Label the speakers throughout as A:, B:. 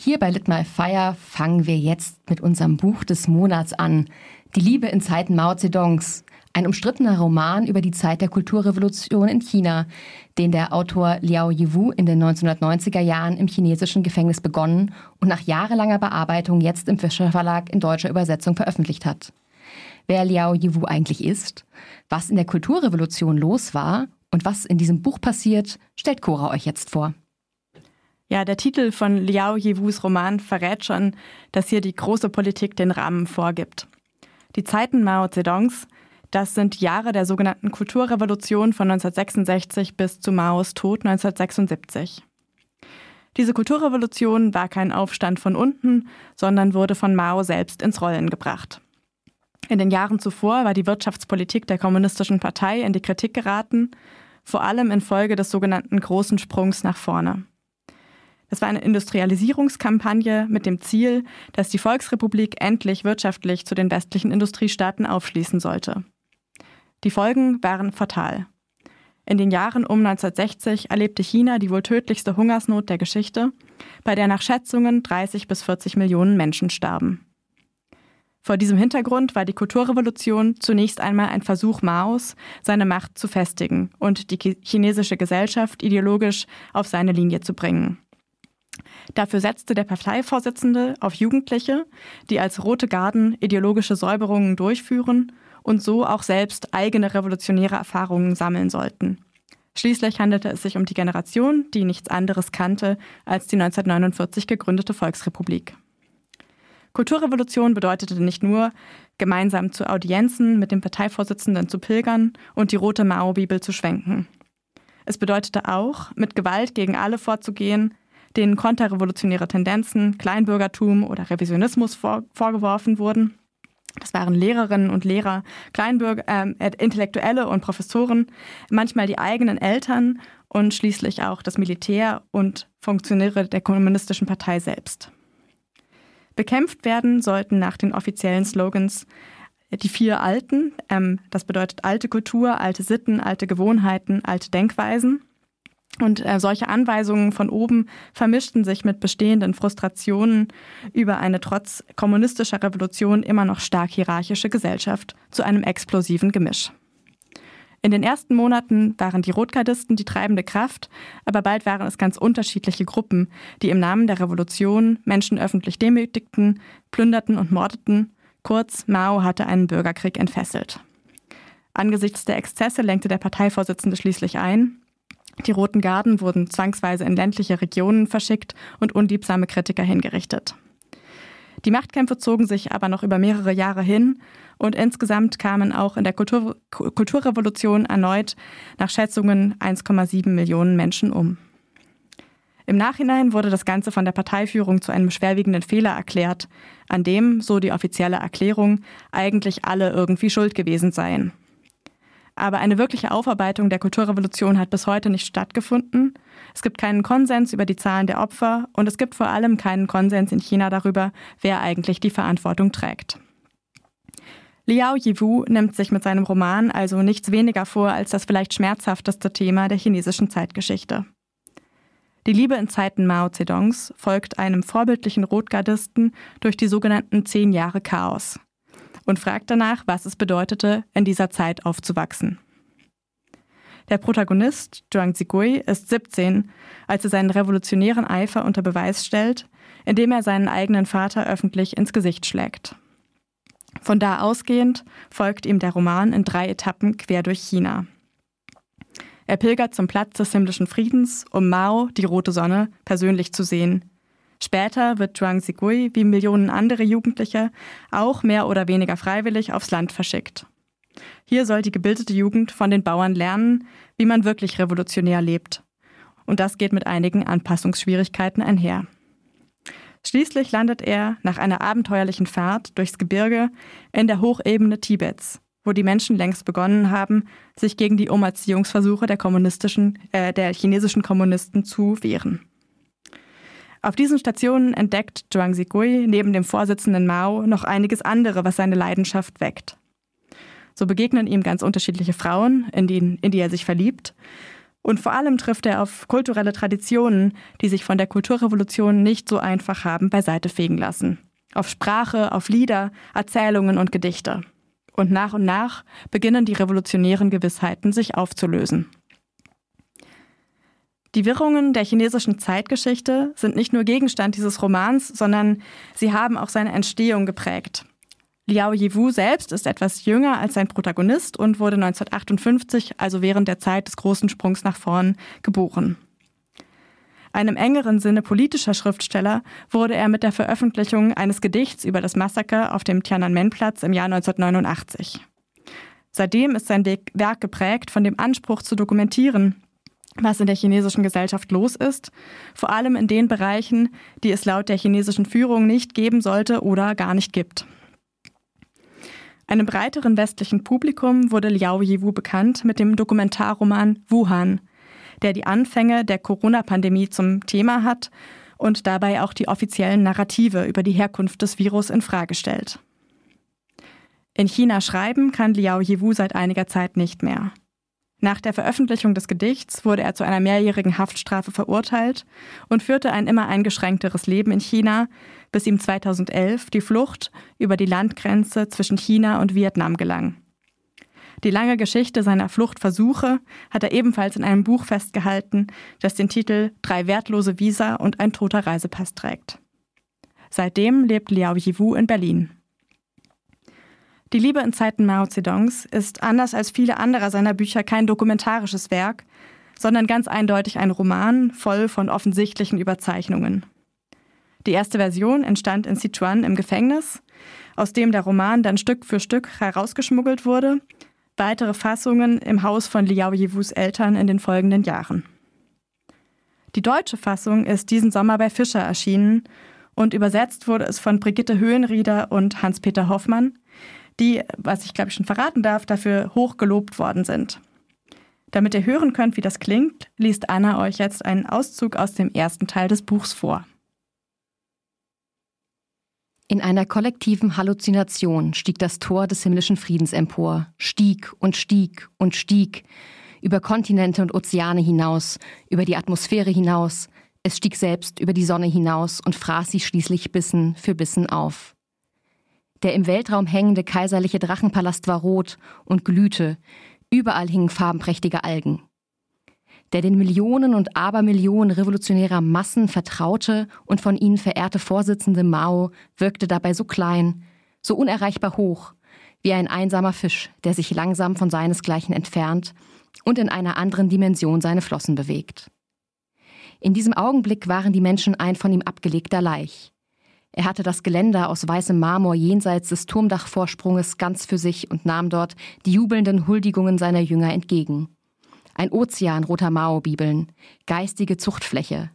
A: Hier bei Lit My Fire fangen wir jetzt mit unserem Buch des Monats an. Die Liebe in Zeiten Mao Zedongs. Ein umstrittener Roman über die Zeit der Kulturrevolution in China, den der Autor Liao Yiwu in den 1990er Jahren im chinesischen Gefängnis begonnen und nach jahrelanger Bearbeitung jetzt im Fischer Verlag in deutscher Übersetzung veröffentlicht hat. Wer Liao Yiwu eigentlich ist, was in der Kulturrevolution los war und was in diesem Buch passiert, stellt Cora euch jetzt vor.
B: Ja, der Titel von Liao Yiwus Roman verrät schon, dass hier die große Politik den Rahmen vorgibt. Die Zeiten Mao Zedongs, das sind Jahre der sogenannten Kulturrevolution von 1966 bis zu Maos Tod 1976. Diese Kulturrevolution war kein Aufstand von unten, sondern wurde von Mao selbst ins Rollen gebracht. In den Jahren zuvor war die Wirtschaftspolitik der Kommunistischen Partei in die Kritik geraten, vor allem infolge des sogenannten großen Sprungs nach vorne. Es war eine Industrialisierungskampagne mit dem Ziel, dass die Volksrepublik endlich wirtschaftlich zu den westlichen Industriestaaten aufschließen sollte. Die Folgen waren fatal. In den Jahren um 1960 erlebte China die wohl tödlichste Hungersnot der Geschichte, bei der nach Schätzungen 30 bis 40 Millionen Menschen starben. Vor diesem Hintergrund war die Kulturrevolution zunächst einmal ein Versuch Maos, seine Macht zu festigen und die chinesische Gesellschaft ideologisch auf seine Linie zu bringen. Dafür setzte der Parteivorsitzende auf Jugendliche, die als Rote Garden ideologische Säuberungen durchführen und so auch selbst eigene revolutionäre Erfahrungen sammeln sollten. Schließlich handelte es sich um die Generation, die nichts anderes kannte als die 1949 gegründete Volksrepublik. Kulturrevolution bedeutete nicht nur, gemeinsam zu Audienzen mit dem Parteivorsitzenden zu pilgern und die rote Mao-Bibel zu schwenken. Es bedeutete auch, mit Gewalt gegen alle vorzugehen, denen konterrevolutionäre Tendenzen, Kleinbürgertum oder Revisionismus vor, vorgeworfen wurden. Das waren Lehrerinnen und Lehrer, Kleinbürger, äh, Intellektuelle und Professoren, manchmal die eigenen Eltern und schließlich auch das Militär und Funktionäre der kommunistischen Partei selbst. Bekämpft werden sollten nach den offiziellen Slogans die vier Alten, ähm, das bedeutet alte Kultur, alte Sitten, alte Gewohnheiten, alte Denkweisen. Und äh, solche Anweisungen von oben vermischten sich mit bestehenden Frustrationen über eine trotz kommunistischer Revolution immer noch stark hierarchische Gesellschaft zu einem explosiven Gemisch. In den ersten Monaten waren die Rotgardisten die treibende Kraft, aber bald waren es ganz unterschiedliche Gruppen, die im Namen der Revolution Menschen öffentlich demütigten, plünderten und mordeten. Kurz, Mao hatte einen Bürgerkrieg entfesselt. Angesichts der Exzesse lenkte der Parteivorsitzende schließlich ein, die Roten Garden wurden zwangsweise in ländliche Regionen verschickt und unliebsame Kritiker hingerichtet. Die Machtkämpfe zogen sich aber noch über mehrere Jahre hin und insgesamt kamen auch in der Kultur Kulturrevolution erneut nach Schätzungen 1,7 Millionen Menschen um. Im Nachhinein wurde das Ganze von der Parteiführung zu einem schwerwiegenden Fehler erklärt, an dem, so die offizielle Erklärung, eigentlich alle irgendwie schuld gewesen seien. Aber eine wirkliche Aufarbeitung der Kulturrevolution hat bis heute nicht stattgefunden. Es gibt keinen Konsens über die Zahlen der Opfer und es gibt vor allem keinen Konsens in China darüber, wer eigentlich die Verantwortung trägt. Liao Yiwu nimmt sich mit seinem Roman also nichts weniger vor als das vielleicht schmerzhafteste Thema der chinesischen Zeitgeschichte. Die Liebe in Zeiten Mao Zedongs folgt einem vorbildlichen Rotgardisten durch die sogenannten zehn Jahre Chaos und fragt danach, was es bedeutete, in dieser Zeit aufzuwachsen. Der Protagonist, Zhuang Zigui, ist 17, als er seinen revolutionären Eifer unter Beweis stellt, indem er seinen eigenen Vater öffentlich ins Gesicht schlägt. Von da ausgehend folgt ihm der Roman in drei Etappen quer durch China. Er pilgert zum Platz des himmlischen Friedens, um Mao, die rote Sonne, persönlich zu sehen, Später wird Zhuang Zigui wie Millionen andere Jugendliche auch mehr oder weniger freiwillig aufs Land verschickt. Hier soll die gebildete Jugend von den Bauern lernen, wie man wirklich revolutionär lebt. Und das geht mit einigen Anpassungsschwierigkeiten einher. Schließlich landet er nach einer abenteuerlichen Fahrt durchs Gebirge in der Hochebene Tibets, wo die Menschen längst begonnen haben, sich gegen die Umerziehungsversuche der kommunistischen, äh, der chinesischen Kommunisten zu wehren. Auf diesen Stationen entdeckt Zhuang Zigui neben dem Vorsitzenden Mao noch einiges andere, was seine Leidenschaft weckt. So begegnen ihm ganz unterschiedliche Frauen, in die, in die er sich verliebt. Und vor allem trifft er auf kulturelle Traditionen, die sich von der Kulturrevolution nicht so einfach haben beiseite fegen lassen. Auf Sprache, auf Lieder, Erzählungen und Gedichte. Und nach und nach beginnen die revolutionären Gewissheiten sich aufzulösen. Die Wirrungen der chinesischen Zeitgeschichte sind nicht nur Gegenstand dieses Romans, sondern sie haben auch seine Entstehung geprägt. Liao Yiwu selbst ist etwas jünger als sein Protagonist und wurde 1958, also während der Zeit des großen Sprungs nach vorn, geboren. Einem engeren Sinne politischer Schriftsteller wurde er mit der Veröffentlichung eines Gedichts über das Massaker auf dem Tiananmen-Platz im Jahr 1989. Seitdem ist sein Werk geprägt von dem Anspruch zu dokumentieren, was in der chinesischen Gesellschaft los ist, vor allem in den Bereichen, die es laut der chinesischen Führung nicht geben sollte oder gar nicht gibt. Einem breiteren westlichen Publikum wurde Liao Yiwu bekannt mit dem Dokumentarroman Wuhan, der die Anfänge der Corona-Pandemie zum Thema hat und dabei auch die offiziellen Narrative über die Herkunft des Virus in Frage stellt. In China schreiben kann Liao Yiwu seit einiger Zeit nicht mehr. Nach der Veröffentlichung des Gedichts wurde er zu einer mehrjährigen Haftstrafe verurteilt und führte ein immer eingeschränkteres Leben in China, bis ihm 2011 die Flucht über die Landgrenze zwischen China und Vietnam gelang. Die lange Geschichte seiner Fluchtversuche hat er ebenfalls in einem Buch festgehalten, das den Titel Drei wertlose Visa und ein toter Reisepass trägt. Seitdem lebt Liao Yiwu in Berlin. Die Liebe in Zeiten Mao Zedongs ist anders als viele anderer seiner Bücher kein dokumentarisches Werk, sondern ganz eindeutig ein Roman voll von offensichtlichen Überzeichnungen. Die erste Version entstand in Sichuan im Gefängnis, aus dem der Roman dann Stück für Stück herausgeschmuggelt wurde, weitere Fassungen im Haus von Liao Yewus Eltern in den folgenden Jahren. Die deutsche Fassung ist diesen Sommer bei Fischer erschienen und übersetzt wurde es von Brigitte Höhenrieder und Hans-Peter Hoffmann, die, was ich glaube ich schon verraten darf, dafür hoch gelobt worden sind. Damit ihr hören könnt, wie das klingt, liest Anna euch jetzt einen Auszug aus dem ersten Teil des Buchs vor.
A: In einer kollektiven Halluzination stieg das Tor des himmlischen Friedens empor, stieg und stieg und stieg, über Kontinente und Ozeane hinaus, über die Atmosphäre hinaus, es stieg selbst über die Sonne hinaus und fraß sie schließlich Bissen für Bissen auf. Der im Weltraum hängende kaiserliche Drachenpalast war rot und glühte, überall hingen farbenprächtige Algen. Der den Millionen und Abermillionen revolutionärer Massen vertraute und von ihnen verehrte Vorsitzende Mao wirkte dabei so klein, so unerreichbar hoch, wie ein einsamer Fisch, der sich langsam von seinesgleichen entfernt und in einer anderen Dimension seine Flossen bewegt. In diesem Augenblick waren die Menschen ein von ihm abgelegter Laich. Er hatte das Geländer aus weißem Marmor jenseits des Turmdachvorsprunges ganz für sich und nahm dort die jubelnden Huldigungen seiner Jünger entgegen. Ein Ozean roter Mao-Bibeln, geistige Zuchtfläche.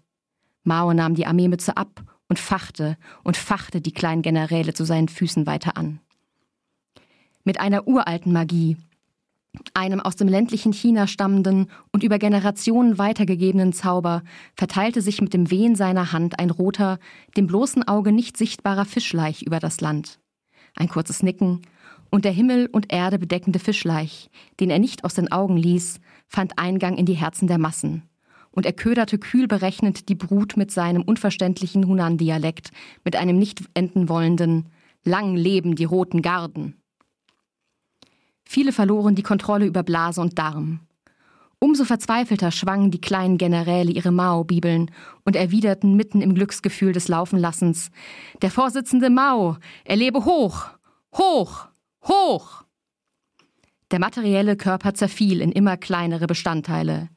A: Mao nahm die Armeemütze ab und fachte und fachte die kleinen Generäle zu seinen Füßen weiter an. Mit einer uralten Magie, einem aus dem ländlichen China stammenden und über Generationen weitergegebenen Zauber verteilte sich mit dem Wehen seiner Hand ein roter, dem bloßen Auge nicht sichtbarer Fischleich über das Land. Ein kurzes Nicken, und der Himmel und Erde bedeckende Fischleich, den er nicht aus den Augen ließ, fand Eingang in die Herzen der Massen. Und er köderte kühl berechnend die Brut mit seinem unverständlichen Hunan-Dialekt, mit einem nicht enden wollenden Lang leben die roten Garden. Viele verloren die Kontrolle über Blase und Darm. Umso verzweifelter schwangen die kleinen Generäle ihre Mao-Bibeln und erwiderten mitten im Glücksgefühl des Laufenlassens: Der Vorsitzende Mao, er lebe hoch, hoch, hoch! Der materielle Körper zerfiel in immer kleinere Bestandteile.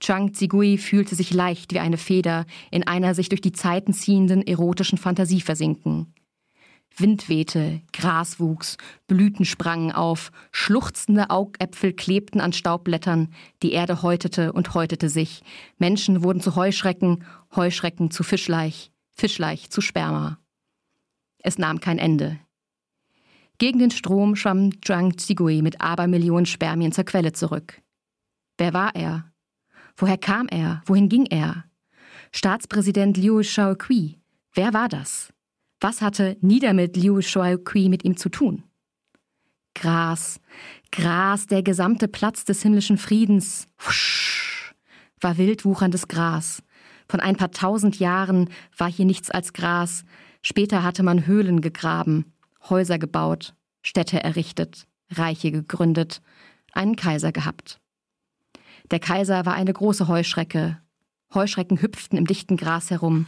A: Chang Zigui fühlte sich leicht wie eine Feder in einer sich durch die Zeiten ziehenden erotischen Fantasie versinken. Wind wehte, Gras wuchs, Blüten sprangen auf, schluchzende Augäpfel klebten an Staubblättern, die Erde häutete und häutete sich, Menschen wurden zu Heuschrecken, Heuschrecken zu Fischleich, Fischleich zu Sperma. Es nahm kein Ende. Gegen den Strom schwamm Zhang Zigui mit Abermillionen Spermien zur Quelle zurück. Wer war er? Woher kam er? Wohin ging er? Staatspräsident Liu Shaoqi. Wer war das? Was hatte nieder mit Liu Shuai-Kui mit ihm zu tun? Gras, Gras, der gesamte Platz des himmlischen Friedens. Husch, war wild wucherndes Gras. Von ein paar tausend Jahren war hier nichts als Gras. Später hatte man Höhlen gegraben, Häuser gebaut, Städte errichtet, Reiche gegründet, einen Kaiser gehabt. Der Kaiser war eine große Heuschrecke. Heuschrecken hüpften im dichten Gras herum.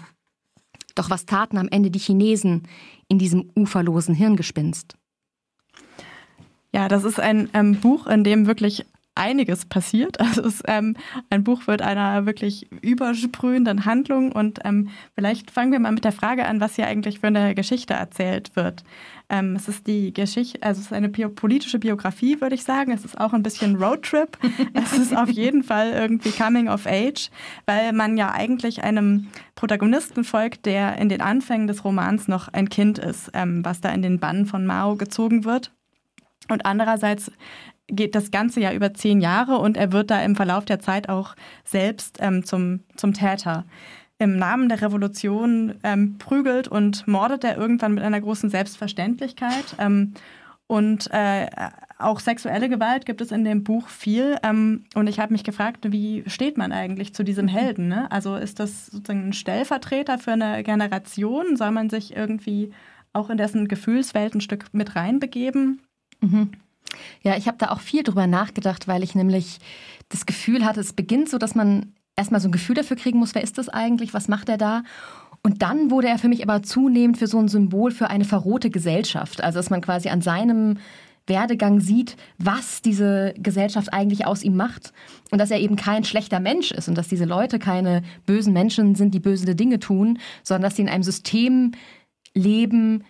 A: Doch was taten am Ende die Chinesen in diesem uferlosen Hirngespinst?
B: Ja, das ist ein ähm, Buch, in dem wirklich einiges passiert. Also es, ähm, ein Buch wird einer wirklich übersprühenden Handlung und ähm, vielleicht fangen wir mal mit der Frage an, was hier eigentlich für eine Geschichte erzählt wird. Ähm, es ist die Geschichte, also es ist eine politische Biografie, würde ich sagen. Es ist auch ein bisschen Roadtrip. es ist auf jeden Fall irgendwie Coming of Age, weil man ja eigentlich einem Protagonisten folgt, der in den Anfängen des Romans noch ein Kind ist, ähm, was da in den Bann von Mao gezogen wird. Und andererseits geht das Ganze ja über zehn Jahre und er wird da im Verlauf der Zeit auch selbst ähm, zum, zum Täter. Im Namen der Revolution ähm, prügelt und mordet er irgendwann mit einer großen Selbstverständlichkeit. Ähm, und äh, auch sexuelle Gewalt gibt es in dem Buch viel. Ähm, und ich habe mich gefragt, wie steht man eigentlich zu diesem Helden? Ne? Also ist das sozusagen ein Stellvertreter für eine Generation? Soll man sich irgendwie auch in dessen Gefühlswelt ein Stück mit reinbegeben?
A: Mhm. Ja, ich habe da auch viel drüber nachgedacht, weil ich nämlich das Gefühl hatte, es beginnt so, dass man erstmal so ein Gefühl dafür kriegen muss, wer ist das eigentlich, was macht er da? Und dann wurde er für mich aber zunehmend für so ein Symbol für eine verrohte Gesellschaft. Also, dass man quasi an seinem Werdegang sieht, was diese Gesellschaft eigentlich aus ihm macht und dass er eben kein schlechter Mensch ist und dass diese Leute keine bösen Menschen sind, die böse Dinge tun, sondern dass sie in einem System leben,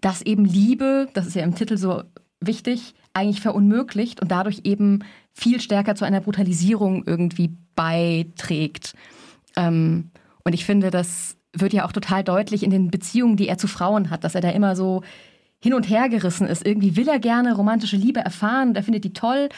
A: das eben Liebe, das ist ja im Titel so wichtig, eigentlich verunmöglicht und dadurch eben viel stärker zu einer Brutalisierung irgendwie beiträgt. Ähm, und ich finde, das wird ja auch total deutlich in den Beziehungen, die er zu Frauen hat, dass er da immer so hin und her gerissen ist. Irgendwie will er gerne romantische Liebe erfahren und er findet die toll.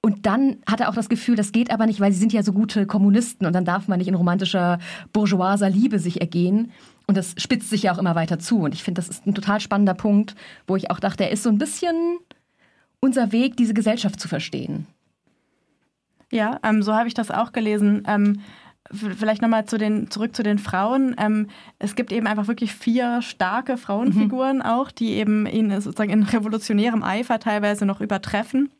A: Und dann hat er auch das Gefühl, das geht aber nicht, weil sie sind ja so gute Kommunisten und dann darf man nicht in romantischer bourgeoiser Liebe sich ergehen. Und das spitzt sich ja auch immer weiter zu. Und ich finde, das ist ein total spannender Punkt, wo ich auch dachte, er ist so ein bisschen unser Weg, diese Gesellschaft zu verstehen.
B: Ja, ähm, so habe ich das auch gelesen. Ähm, vielleicht nochmal zu den, zurück zu den Frauen. Ähm, es gibt eben einfach wirklich vier starke Frauenfiguren mhm. auch, die eben ihn sozusagen in revolutionärem Eifer teilweise noch übertreffen.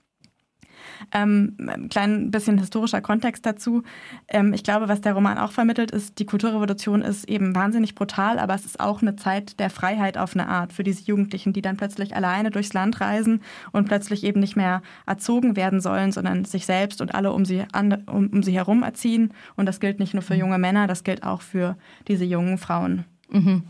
B: Ähm, ein klein bisschen historischer Kontext dazu. Ähm, ich glaube, was der Roman auch vermittelt, ist, die Kulturrevolution ist eben wahnsinnig brutal, aber es ist auch eine Zeit der Freiheit auf eine Art für diese Jugendlichen, die dann plötzlich alleine durchs Land reisen und plötzlich eben nicht mehr erzogen werden sollen, sondern sich selbst und alle um sie, an, um, um sie herum erziehen. Und das gilt nicht nur für junge Männer, das gilt auch für diese jungen Frauen.
A: Mhm.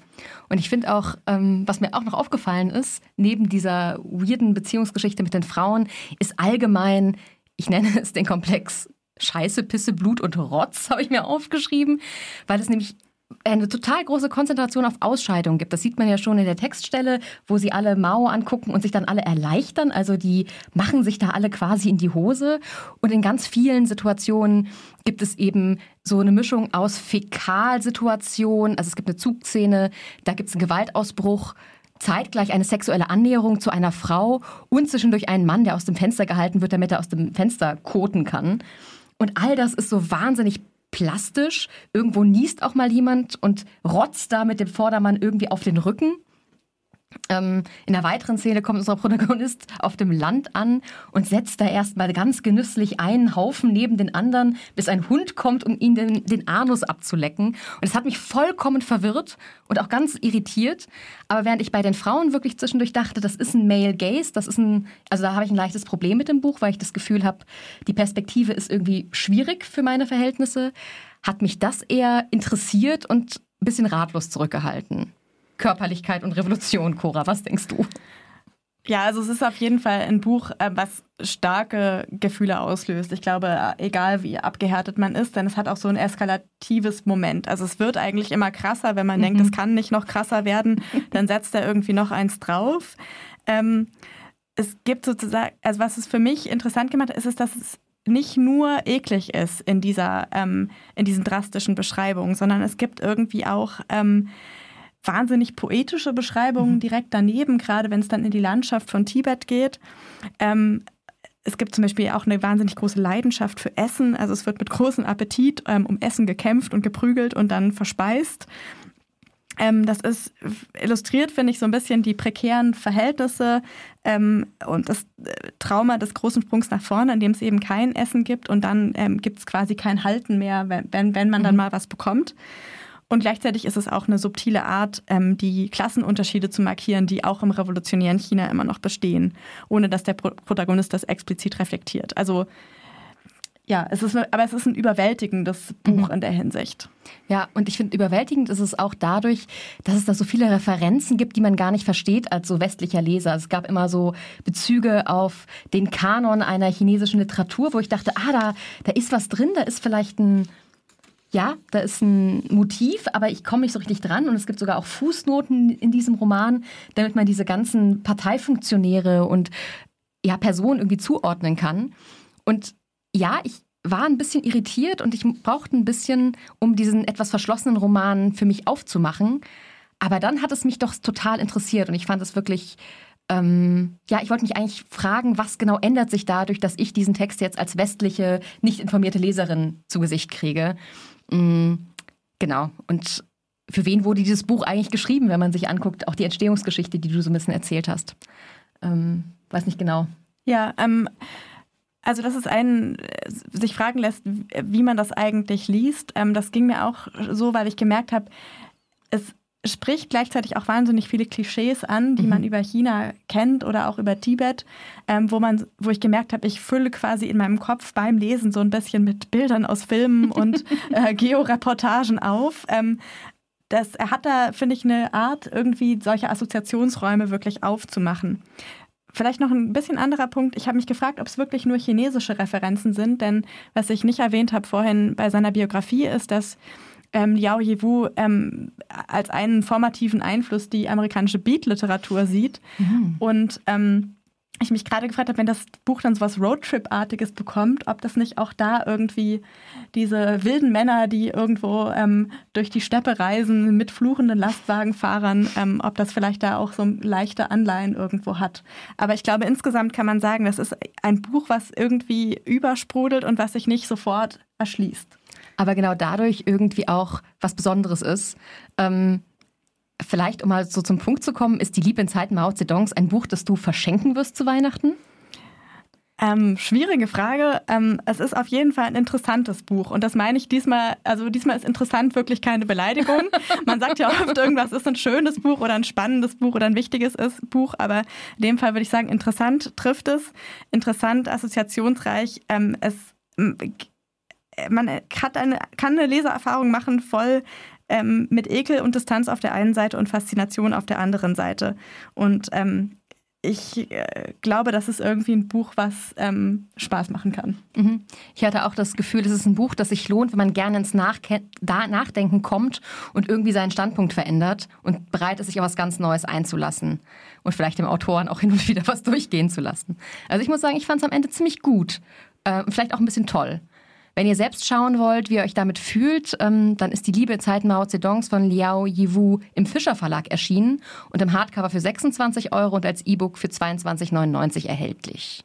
A: Und ich finde auch, ähm, was mir auch noch aufgefallen ist, neben dieser weirden Beziehungsgeschichte mit den Frauen, ist allgemein, ich nenne es den Komplex Scheiße, Pisse, Blut und Rotz, habe ich mir aufgeschrieben, weil es nämlich eine total große Konzentration auf Ausscheidungen gibt. Das sieht man ja schon in der Textstelle, wo sie alle Mao angucken und sich dann alle erleichtern. Also die machen sich da alle quasi in die Hose. Und in ganz vielen Situationen gibt es eben so eine Mischung aus Fäkalsituationen. Also es gibt eine Zugszene, da gibt es einen Gewaltausbruch zeitgleich eine sexuelle Annäherung zu einer Frau und zwischendurch einen Mann, der aus dem Fenster gehalten wird, damit er aus dem Fenster koten kann. Und all das ist so wahnsinnig plastisch. Irgendwo niest auch mal jemand und rotzt da mit dem Vordermann irgendwie auf den Rücken. Ähm, in der weiteren Szene kommt unser Protagonist auf dem Land an und setzt da erstmal ganz genüsslich einen Haufen neben den anderen, bis ein Hund kommt, um ihn den, den Anus abzulecken. Und es hat mich vollkommen verwirrt und auch ganz irritiert. Aber während ich bei den Frauen wirklich zwischendurch dachte, das ist ein Male Gaze, das ist ein, also da habe ich ein leichtes Problem mit dem Buch, weil ich das Gefühl habe, die Perspektive ist irgendwie schwierig für meine Verhältnisse, hat mich das eher interessiert und ein bisschen ratlos zurückgehalten. Körperlichkeit und Revolution, Cora. Was denkst du?
B: Ja, also es ist auf jeden Fall ein Buch, äh, was starke Gefühle auslöst. Ich glaube, äh, egal wie abgehärtet man ist, denn es hat auch so ein eskalatives Moment. Also es wird eigentlich immer krasser, wenn man mhm. denkt, es kann nicht noch krasser werden, dann setzt er irgendwie noch eins drauf. Ähm, es gibt sozusagen, also was es für mich interessant gemacht hat, ist, ist dass es nicht nur eklig ist in dieser, ähm, in diesen drastischen Beschreibungen, sondern es gibt irgendwie auch ähm, wahnsinnig poetische Beschreibungen mhm. direkt daneben, gerade wenn es dann in die Landschaft von Tibet geht. Ähm, es gibt zum Beispiel auch eine wahnsinnig große Leidenschaft für Essen. Also es wird mit großem Appetit ähm, um Essen gekämpft und geprügelt und dann verspeist. Ähm, das ist illustriert, finde ich, so ein bisschen die prekären Verhältnisse ähm, und das äh, Trauma des großen Sprungs nach vorne, in dem es eben kein Essen gibt und dann ähm, gibt es quasi kein Halten mehr, wenn, wenn man dann mhm. mal was bekommt. Und gleichzeitig ist es auch eine subtile Art, ähm, die Klassenunterschiede zu markieren, die auch im revolutionären China immer noch bestehen, ohne dass der Pro Protagonist das explizit reflektiert. Also ja, es ist, aber es ist ein überwältigendes Buch mhm. in der Hinsicht.
A: Ja, und ich finde, überwältigend ist es auch dadurch, dass es da so viele Referenzen gibt, die man gar nicht versteht als so westlicher Leser. Es gab immer so Bezüge auf den Kanon einer chinesischen Literatur, wo ich dachte, ah, da, da ist was drin, da ist vielleicht ein ja, da ist ein Motiv, aber ich komme nicht so richtig dran. Und es gibt sogar auch Fußnoten in diesem Roman, damit man diese ganzen Parteifunktionäre und ja, Personen irgendwie zuordnen kann. Und ja, ich war ein bisschen irritiert und ich brauchte ein bisschen, um diesen etwas verschlossenen Roman für mich aufzumachen. Aber dann hat es mich doch total interessiert und ich fand es wirklich ähm, ja, ich wollte mich eigentlich fragen, was genau ändert sich dadurch, dass ich diesen Text jetzt als westliche, nicht informierte Leserin zu Gesicht kriege. Mhm, genau. Und für wen wurde dieses Buch eigentlich geschrieben, wenn man sich anguckt, auch die Entstehungsgeschichte, die du so ein bisschen erzählt hast? Ähm, weiß nicht genau.
B: Ja, ähm, also das ist ein, äh, sich fragen lässt, wie man das eigentlich liest. Ähm, das ging mir auch so, weil ich gemerkt habe, es spricht gleichzeitig auch wahnsinnig viele Klischees an, die mhm. man über China kennt oder auch über Tibet, ähm, wo man, wo ich gemerkt habe, ich fülle quasi in meinem Kopf beim Lesen so ein bisschen mit Bildern aus Filmen und äh, Georeportagen auf. Ähm, das, er hat da, finde ich, eine Art, irgendwie solche Assoziationsräume wirklich aufzumachen. Vielleicht noch ein bisschen anderer Punkt. Ich habe mich gefragt, ob es wirklich nur chinesische Referenzen sind, denn was ich nicht erwähnt habe vorhin bei seiner Biografie ist, dass ähm, Liao Yewu ähm, als einen formativen Einfluss die amerikanische Beat-Literatur sieht. Mhm. Und ähm, ich mich gerade gefragt habe, wenn das Buch dann so was Roadtrip-artiges bekommt, ob das nicht auch da irgendwie diese wilden Männer, die irgendwo ähm, durch die Steppe reisen mit fluchenden Lastwagenfahrern, ähm, ob das vielleicht da auch so leichte Anleihen irgendwo hat. Aber ich glaube, insgesamt kann man sagen, das ist ein Buch, was irgendwie übersprudelt und was sich nicht sofort erschließt
A: aber genau dadurch irgendwie auch was Besonderes ist. Ähm, vielleicht, um mal so zum Punkt zu kommen, ist Die Liebe in Zeiten Mao Zedongs ein Buch, das du verschenken wirst zu Weihnachten?
B: Ähm, schwierige Frage. Ähm, es ist auf jeden Fall ein interessantes Buch. Und das meine ich diesmal, also diesmal ist interessant wirklich keine Beleidigung. Man sagt ja oft, irgendwas ist ein schönes Buch oder ein spannendes Buch oder ein wichtiges Buch, aber in dem Fall würde ich sagen, interessant trifft es. Interessant, assoziationsreich. Ähm, es man hat eine, kann eine Leseerfahrung machen, voll ähm, mit Ekel und Distanz auf der einen Seite und Faszination auf der anderen Seite. Und ähm, ich äh, glaube, das ist irgendwie ein Buch, was ähm, Spaß machen kann.
A: Mhm. Ich hatte auch das Gefühl, es ist ein Buch, das sich lohnt, wenn man gerne ins Nachke da Nachdenken kommt und irgendwie seinen Standpunkt verändert und bereit ist, sich auf was ganz Neues einzulassen und vielleicht dem Autoren auch hin und wieder was durchgehen zu lassen. Also ich muss sagen, ich fand es am Ende ziemlich gut. Äh, vielleicht auch ein bisschen toll. Wenn ihr selbst schauen wollt, wie ihr euch damit fühlt, ähm, dann ist die Liebe Zeit Mao Zedongs von Liao Yiwu im Fischer Verlag erschienen und im Hardcover für 26 Euro und als E-Book für 22,99 erhältlich.